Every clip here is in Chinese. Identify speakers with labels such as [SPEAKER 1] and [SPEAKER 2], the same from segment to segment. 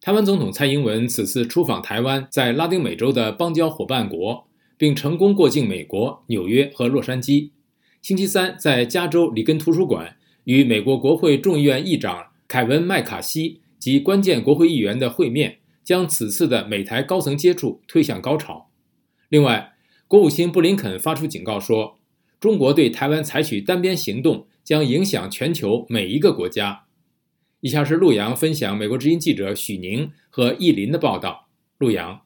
[SPEAKER 1] 台湾总统蔡英文此次出访台湾，在拉丁美洲的邦交伙伴国，并成功过境美国纽约和洛杉矶。星期三，在加州里根图书馆与美国国会众议院议长凯文·麦卡锡及关键国会议员的会面，将此次的美台高层接触推向高潮。另外，国务卿布林肯发出警告说，中国对台湾采取单边行动将影响全球每一个国家。以下是陆洋分享美国之音记者许宁和易林的报道。陆洋，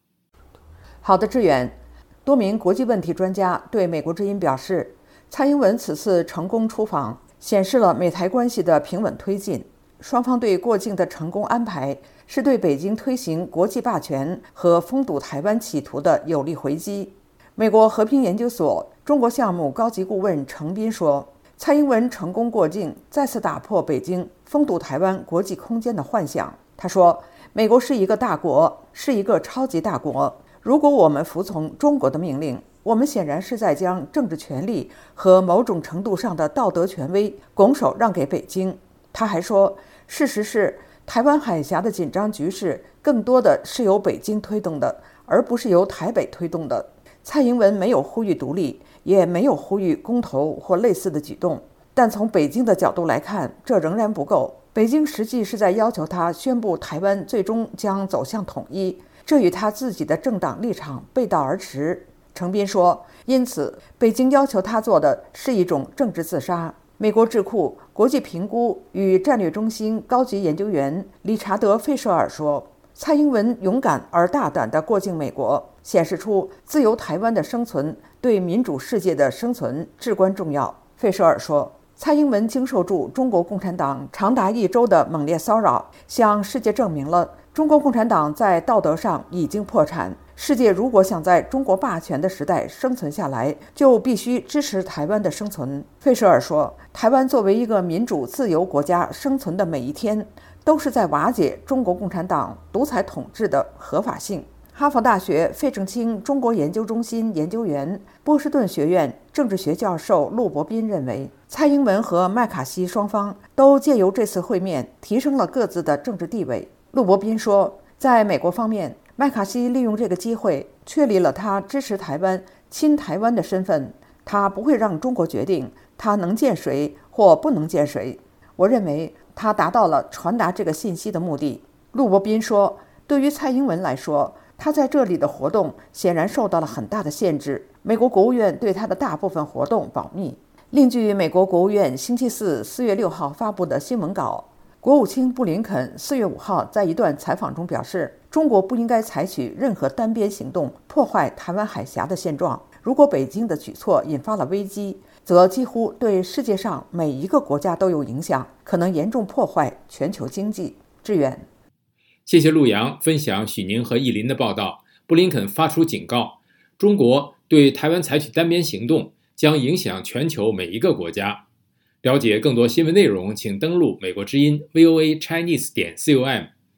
[SPEAKER 2] 好的，志远。多名国际问题专家对美国之音表示，蔡英文此次成功出访，显示了美台关系的平稳推进。双方对过境的成功安排，是对北京推行国际霸权和封堵台湾企图的有力回击。美国和平研究所中国项目高级顾问程斌说。蔡英文成功过境，再次打破北京封堵台湾国际空间的幻想。他说：“美国是一个大国，是一个超级大国。如果我们服从中国的命令，我们显然是在将政治权力和某种程度上的道德权威拱手让给北京。”他还说：“事实是，台湾海峡的紧张局势更多的是由北京推动的，而不是由台北推动的。”蔡英文没有呼吁独立。也没有呼吁公投或类似的举动，但从北京的角度来看，这仍然不够。北京实际是在要求他宣布台湾最终将走向统一，这与他自己的政党立场背道而驰。程斌说：“因此，北京要求他做的是一种政治自杀。”美国智库国际评估与战略中心高级研究员理查德·费舍尔说：“蔡英文勇敢而大胆地过境美国，显示出自由台湾的生存。”对民主世界的生存至关重要，费舍尔说。蔡英文经受住中国共产党长达一周的猛烈骚扰，向世界证明了中国共产党在道德上已经破产。世界如果想在中国霸权的时代生存下来，就必须支持台湾的生存。费舍尔说，台湾作为一个民主自由国家生存的每一天，都是在瓦解中国共产党独裁统治的合法性。哈佛大学费正清中国研究中心研究员、波士顿学院政治学教授陆伯斌认为，蔡英文和麦卡锡双方都借由这次会面提升了各自的政治地位。陆伯斌说，在美国方面，麦卡锡利用这个机会确立了他支持台湾、亲台湾的身份，他不会让中国决定他能见谁或不能见谁。我认为他达到了传达这个信息的目的。陆伯斌说，对于蔡英文来说，他在这里的活动显然受到了很大的限制。美国国务院对他的大部分活动保密。另据美国国务院星期四四月六号发布的新闻稿，国务卿布林肯四月五号在一段采访中表示，中国不应该采取任何单边行动破坏台湾海峡的现状。如果北京的举措引发了危机，则几乎对世界上每一个国家都有影响，可能严重破坏全球经济。志远。
[SPEAKER 1] 谢谢陆洋分享许宁和易林的报道。布林肯发出警告：中国对台湾采取单边行动将影响全球每一个国家。了解更多新闻内容，请登录美国之音 VOA Chinese 点 com。